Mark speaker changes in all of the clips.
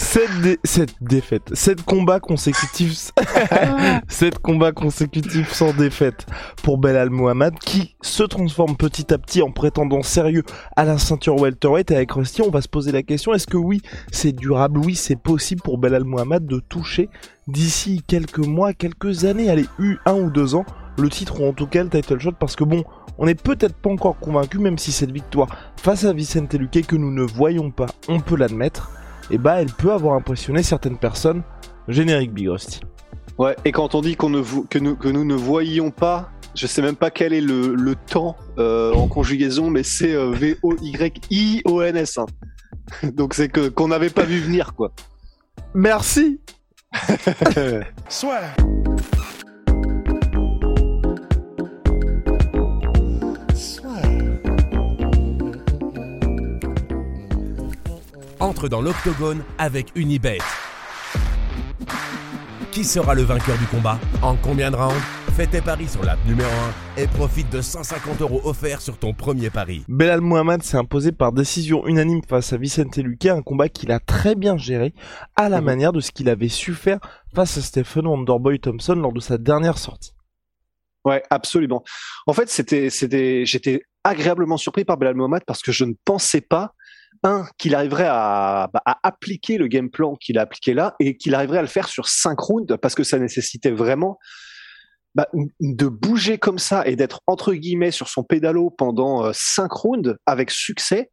Speaker 1: Cette, dé- cette défaite, sept combats consécutifs, sept combats consécutifs sans défaite pour Belal Mohamed qui se transforme petit à petit en prétendant sérieux à la ceinture welterweight. Et avec Rusty, on va se poser la question est-ce que oui, c'est durable, oui, c'est possible pour Belal Mohamed de toucher d'ici quelques mois, quelques années, allez, eu un ou deux ans, le titre ou en tout cas le title shot? Parce que bon, on n'est peut-être pas encore convaincu, même si cette victoire face à Vicente Luque que nous ne voyons pas, on peut l'admettre et bah elle peut avoir impressionné certaines personnes. Générique Big Rusty.
Speaker 2: Ouais, et quand on dit qu'on ne que, nous, que nous ne voyions pas, je sais même pas quel est le, le temps euh, en conjugaison, mais c'est euh, V-O-Y-I-O-N-S. hein. Donc c'est que qu'on n'avait pas vu venir, quoi.
Speaker 1: Merci
Speaker 3: Soit.
Speaker 4: Entre dans l'octogone avec Unibet. Qui sera le vainqueur du combat En combien de rounds Fais tes paris sur l'app numéro 1 et profite de 150 euros offerts sur ton premier pari.
Speaker 1: Belal Mohamed s'est imposé par décision unanime face à Vicente Luque, un combat qu'il a très bien géré, à la
Speaker 2: Mhm.
Speaker 1: manière de ce qu'il avait su faire face à Stephen Wonderboy Thompson lors de sa dernière sortie.
Speaker 2: Ouais, absolument. En fait, c'était, c'était, j'étais agréablement surpris par Belal Mohamed parce que je ne pensais pas, un, qu'il arriverait à, bah, à appliquer le game plan qu'il a appliqué là et qu'il arriverait à le faire sur cinq rounds parce que ça nécessitait vraiment bah, de bouger comme ça et d'être entre guillemets sur son pédalo pendant euh, cinq rounds avec succès.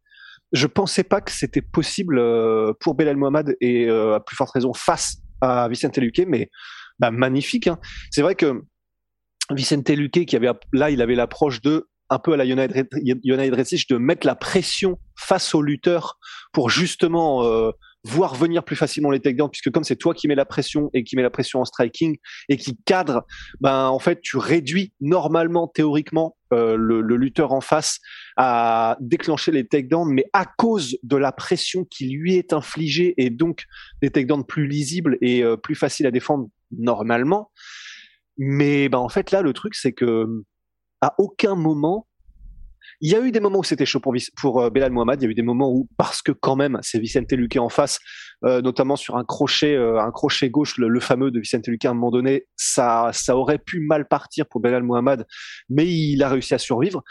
Speaker 2: Je pensais pas que c'était possible euh, pour Belal Mohamed et euh, à plus forte raison face à Vicente Luque, mais bah, magnifique. Hein. C'est vrai que Vicente Luque, qui avait là, il avait l'approche de un peu à la United Redsich, de mettre la pression face au lutteur pour justement euh, voir venir plus facilement les takedowns, puisque comme c'est toi qui mets la pression et qui mets la pression en striking et qui cadre, ben en fait tu réduis normalement théoriquement euh, le, le lutteur en face à déclencher les takedowns, mais à cause de la pression qui lui est infligée et donc des takedowns plus lisibles et euh, plus faciles à défendre normalement. Mais ben en fait là le truc c'est que à aucun moment il y a eu des moments où c'était chaud pour, pour euh, Belal Mohamed, il y a eu des moments où parce que quand même c'est Vicente Luque en face, euh, notamment sur un crochet euh, un crochet gauche le, le fameux de Vicente Luque à un moment donné, ça ça aurait pu mal partir pour Belal Mohamed, mais il a réussi à survivre.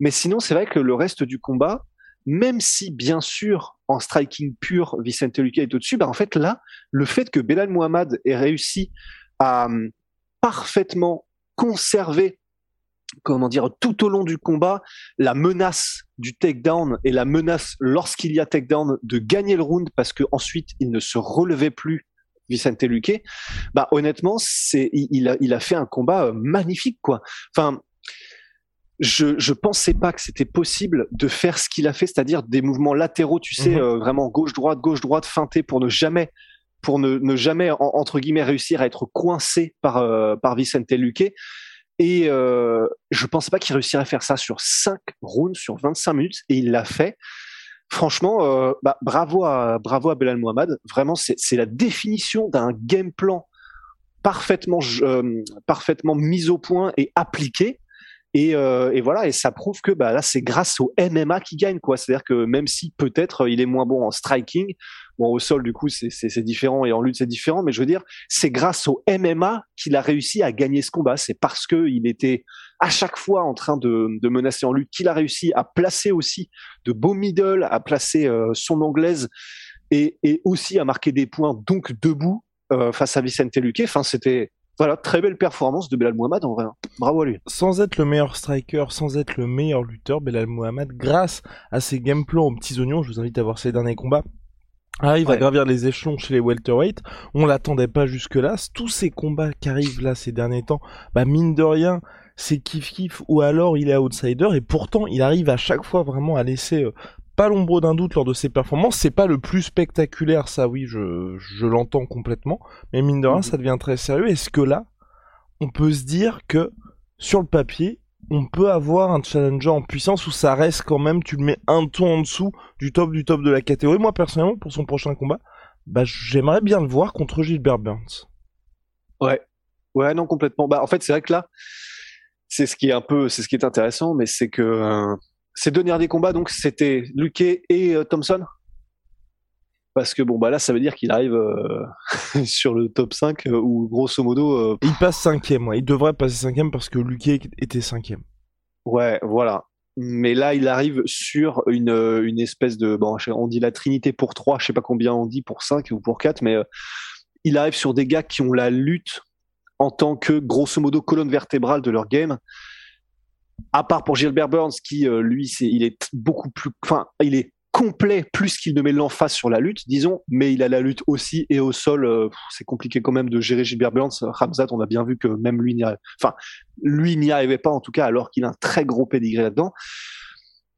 Speaker 2: Mais sinon c'est vrai que le reste du combat même si bien sûr en striking pur Vicente Luque est au-dessus, bah en fait là le fait que Belal Mohamed ait réussi à hum, parfaitement conserver comment dire tout au long du combat la menace du takedown et la menace lorsqu'il y a takedown de gagner le round parce que ensuite il ne se relevait plus Vicente Luque bah honnêtement c'est il, a il a fait un combat euh, magnifique quoi enfin je je pensais pas que c'était possible de faire ce qu'il a fait c'est-à-dire des mouvements latéraux tu sais
Speaker 1: Mhm.
Speaker 2: euh, vraiment gauche droite gauche droite feinté pour ne jamais pour ne, ne jamais en- entre guillemets réussir à être coincé par euh, par Vicente Luque et euh, je pensais pas qu'il réussirait à faire ça sur 5 rounds, sur 25 minutes, et il l'a fait. Franchement, euh, bah, bravo à bravo à Belal Mohamed. Vraiment, c'est la définition d'un game plan parfaitement euh, parfaitement mis au point et appliqué. Et, euh, voilà, et ça prouve que bah, là, c'est grâce au MMA qui gagne. C'est-à-dire que même si peut-être il est moins bon en striking, bon au sol du coup c'est différent et en lutte c'est différent, mais je veux dire c'est grâce au MMA qu'il a réussi à gagner ce combat. C'est parce que il était à chaque fois en train de, menacer en lutte qu'il a réussi à placer aussi de beaux middle, à placer euh, son anglaise et, et aussi à marquer des points donc debout euh, face à Vicente Luque. Enfin c'était voilà très belle performance de Belal Mohamed en vrai. hein. Bravo à lui.
Speaker 1: Sans être le meilleur striker, sans être le meilleur lutteur, Belal Mohamed, grâce à ses game plans aux petits oignons, je vous invite à voir ses derniers combats, arrive à
Speaker 2: Ouais.
Speaker 1: gravir les échelons chez les welterweight. On l'attendait pas jusque là. Tous ces combats qui arrivent là ces derniers temps, bah mine de rien, c'est kiff kiff ou alors il est outsider et pourtant il arrive à chaque fois vraiment à laisser euh, pas l'ombre d'un doute lors de ses performances. C'est pas le plus spectaculaire, ça oui, je, je l'entends complètement, mais mine de rien,
Speaker 2: Mhm.
Speaker 1: ça devient très sérieux. Est-ce que là, on peut se dire que sur le papier, on peut avoir un challenger en puissance où ça reste quand même, tu le mets un ton en dessous du top du top de la catégorie. Moi personnellement, pour son prochain combat, bah j'aimerais bien le voir contre Gilbert Burns.
Speaker 2: Ouais, ouais, non, complètement. Bah, en fait, c'est vrai que là, c'est ce qui est un peu, c'est ce qui est intéressant, mais c'est que euh, ces deux derniers combats, donc, c'était Luque et euh, Thompson. Parce que bon, bah là, ça veut dire qu'il arrive euh, sur le top 5 euh, où, grosso modo, euh,
Speaker 1: il passe cinquième, ouais. Il devrait passer cinquième parce que Luque était cinquième.
Speaker 2: ouais, voilà. Mais là, il arrive sur une, euh, une espèce de, bon, on dit la trinité pour 3, je sais pas combien on dit pour 5 ou pour 4, mais il arrive sur des gars qui ont la lutte en tant que, grosso modo, colonne vertébrale de leur game. À part pour Gilbert Burns, qui, lui, c'est, il est beaucoup plus, enfin, il est complet plus qu'il ne met l'emphase sur la lutte, disons, mais il a la lutte aussi et au sol, euh, c'est compliqué quand même de gérer Gilbert Burns. Ramzat, on a bien vu que même lui n'y arrive, enfin, lui n'y arrivait pas en tout cas, alors qu'il a un très gros pédigré là-dedans.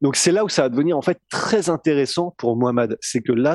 Speaker 2: Donc c'est là où ça va devenir en fait très intéressant pour Mohamed, c'est que là,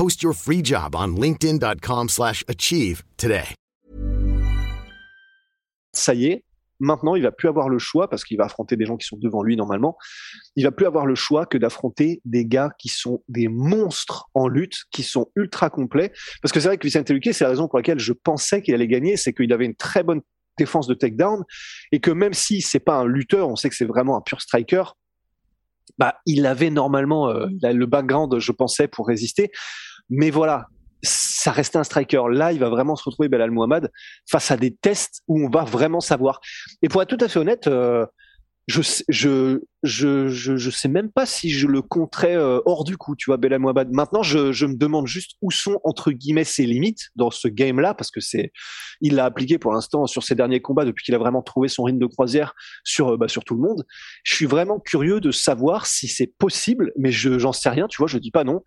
Speaker 5: Post your free job on slash achieve today.
Speaker 2: ça y est, maintenant il va plus avoir le choix parce qu'il va affronter des gens qui sont devant lui normalement. Il va plus avoir le choix que d'affronter des gars qui sont des monstres en lutte, qui sont ultra complets. Parce que c'est vrai que Vicente Luque, c'est la raison pour laquelle je pensais qu'il allait gagner, c'est qu'il avait une très bonne défense de takedown et que même si c'est pas un lutteur, on sait que c'est vraiment un pur striker. Bah, il avait normalement euh, le background, je pensais, pour résister. Mais voilà, ça restait un striker. Là, il va vraiment se retrouver Belal Mohamed face à des tests où on va vraiment savoir. Et pour être tout à fait honnête, euh, je, je, je, je, je sais même pas si je le compterais euh, hors du coup, tu vois, Belal Mohamed. Maintenant, je, je me demande juste où sont, entre guillemets, ses limites dans ce game-là, parce que c'est, il l'a appliqué pour l'instant sur ses derniers combats depuis qu'il a vraiment trouvé son rythme de croisière sur, euh, bah, sur tout le monde. Je suis vraiment curieux de savoir si c'est possible, mais je, j'en sais rien, tu vois, je dis pas non,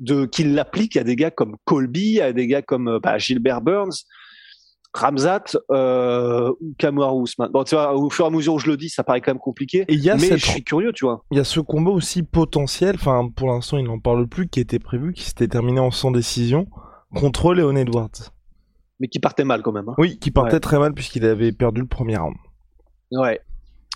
Speaker 2: de, qu'il l'applique à des gars comme Colby, à des gars comme euh, bah, Gilbert Burns, Ramzat euh, ou Kamaru Usman. Bon, tu vois, au fur et à mesure où je le dis, ça paraît quand même compliqué.
Speaker 1: Et il y a
Speaker 2: mais
Speaker 1: cette-
Speaker 2: je suis curieux, tu vois.
Speaker 1: Il y a ce combat aussi potentiel, enfin pour l'instant il n'en parle plus, qui était prévu, qui s'était terminé en sans décision contre Léon Edwards.
Speaker 2: Mais qui partait mal quand même. hein.
Speaker 1: Oui, qui partait
Speaker 2: Ouais.
Speaker 1: très mal puisqu'il avait perdu le premier round.
Speaker 2: Ouais.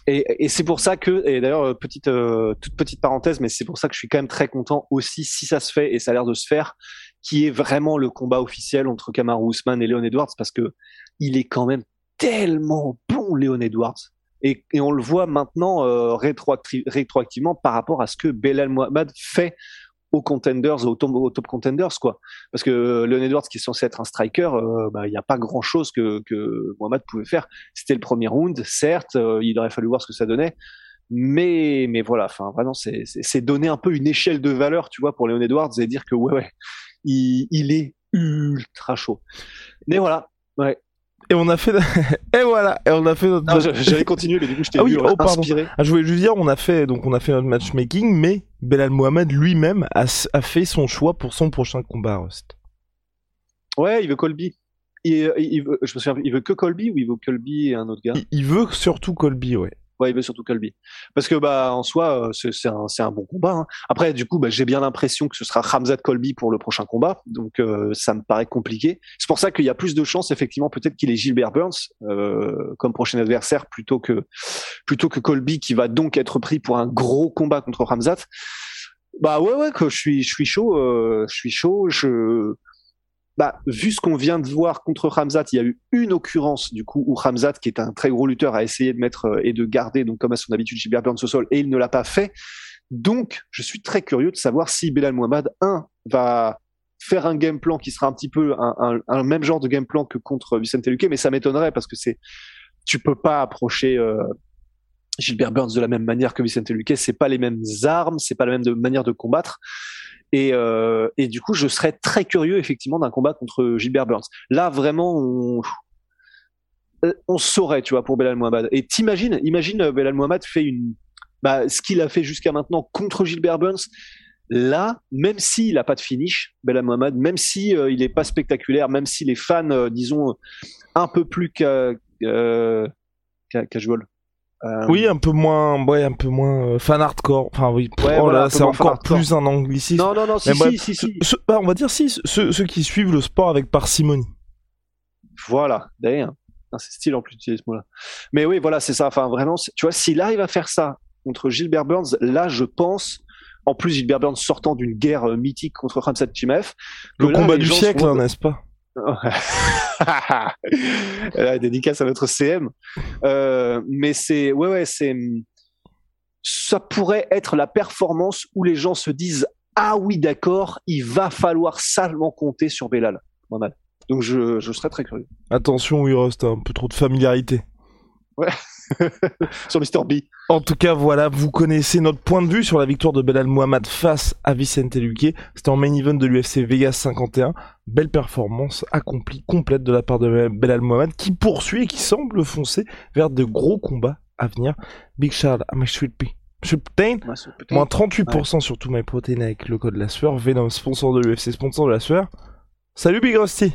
Speaker 2: Et, et c'est pour ça que, et d'ailleurs, euh, petite, euh, toute petite parenthèse, mais c'est pour ça que je suis quand même très content aussi, si ça se fait, et ça a l'air de se faire, qui est vraiment le combat officiel entre Kamaru Usman et Leon Edwards, parce que il est quand même tellement bon, Leon Edwards. Et, et on le voit maintenant euh, rétroacti- rétroactivement par rapport à ce que Belal Mohamed fait aux contenders, aux top, contenders, quoi. Parce que euh, Leon Edwards, qui est censé être un striker, euh, bah, il n'y a pas grand chose que, Mohamed pouvait faire. C'était le premier round, certes, euh, il aurait fallu voir ce que ça donnait. Mais, mais voilà, enfin, vraiment, c'est, donner un peu une échelle de valeur, tu vois, pour Leon Edwards et dire que, ouais, ouais, il est ultra chaud. Mais voilà, ouais.
Speaker 1: Et on a fait, et voilà, et on a fait notre.
Speaker 2: Non, j'allais continuer, mais du coup, je t'ai
Speaker 1: Ah oui,
Speaker 2: vu
Speaker 1: oh,
Speaker 2: inspiré.
Speaker 1: Ah, je voulais juste dire, on a fait, donc on a fait notre matchmaking, mais Belal Mohamed lui-même a, fait son choix pour son prochain combat, Rust.
Speaker 2: Ouais, il veut Colby. Il, il veut, je me souviens, il veut que Colby ou il veut Colby et un autre gars?
Speaker 1: Il, il veut surtout Colby, ouais.
Speaker 2: Ouais, il surtout Colby. Parce que bah en soi, euh, c'est un, un bon combat. hein. Après, du coup, bah, j'ai bien l'impression que ce sera Hamzat Colby pour le prochain combat, donc euh, ça me paraît compliqué. C'est pour ça qu'il y a plus de chances, effectivement, peut-être qu'il est Gilbert Burns euh, comme prochain adversaire plutôt que plutôt que Colby qui va donc être pris pour un gros combat contre Hamzat. Bah ouais, ouais, que je suis, je suis chaud, euh, je suis chaud. Je bah, vu ce qu'on vient de voir contre Ramzat, il y a eu une occurrence du coup où Ramzat, qui est un très gros lutteur, a essayé de mettre euh, et de garder, donc comme à son habitude, Gilbert Burns au sol, et il ne l'a pas fait. Donc, je suis très curieux de savoir si Belal Mohamed, un, va faire un game plan qui sera un petit peu un même genre de game plan que contre Vicente Luque, mais ça m'étonnerait parce que c'est, tu peux pas approcher, euh, Gilbert Burns de la même manière que Vicente Luque. C'est pas les mêmes armes, c'est pas la même de, manière de combattre. Et, euh, et du coup, je serais très curieux effectivement d'un combat contre Gilbert Burns. Là, vraiment, on, saurait, tu vois, pour Belal Mohamed. Et t'imagines, imagine Belal Mohamed fait une, bah, ce qu'il a fait jusqu'à maintenant contre Gilbert Burns. Là, même s'il n'a pas de finish, Belal Mohamed, même si euh, il n'est pas spectaculaire, même si les fans, euh, disons, un peu plus ca, euh, casual,
Speaker 1: euh, oui, un peu moins, ouais, un peu moins euh, fan hardcore. Enfin oui,
Speaker 2: ouais, oh
Speaker 1: là, c'est encore plus un anglicisme.
Speaker 2: Non, non, non, si, si, si, si.
Speaker 1: bah, on va dire si, ceux, ceux, qui suivent le sport avec parcimonie.
Speaker 2: Voilà, d'ailleurs. C'est style en plus d'utiliser ce mot-là. Mais oui, voilà, c'est ça. Enfin, vraiment, tu vois, s'il arrive à faire ça contre Gilbert Burns, là, je pense, en plus Gilbert Burns sortant d'une guerre euh, mythique contre Ramsat Chimev.
Speaker 1: Le combat du siècle, hein, n'est-ce pas?
Speaker 2: dédicace à notre CM. Euh, mais c'est, ouais, ouais, c'est, ça pourrait être la performance où les gens se disent ah oui, d'accord, il va falloir salement compter sur Belal. Donc je, je serais très curieux.
Speaker 1: Attention, oui, Rust, un peu trop de familiarité.
Speaker 2: Ouais. sur Mr. B.
Speaker 1: En tout cas, voilà, vous connaissez notre point de vue sur la victoire de Belal Mohamed face à Vicente Luque. C'était en main event de l'UFC Vegas 51. Belle performance accomplie, complète de la part de Belal Mohamed qui poursuit et qui semble foncer vers de gros combats à venir. Big Charles, I'm a sweet pea. moins 38% sur tout my protein avec le code la sueur. Venom, sponsor de l'UFC, sponsor de la sueur. Salut Big Rusty.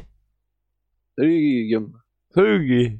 Speaker 2: Salut Guillaume.
Speaker 1: Salut Guy.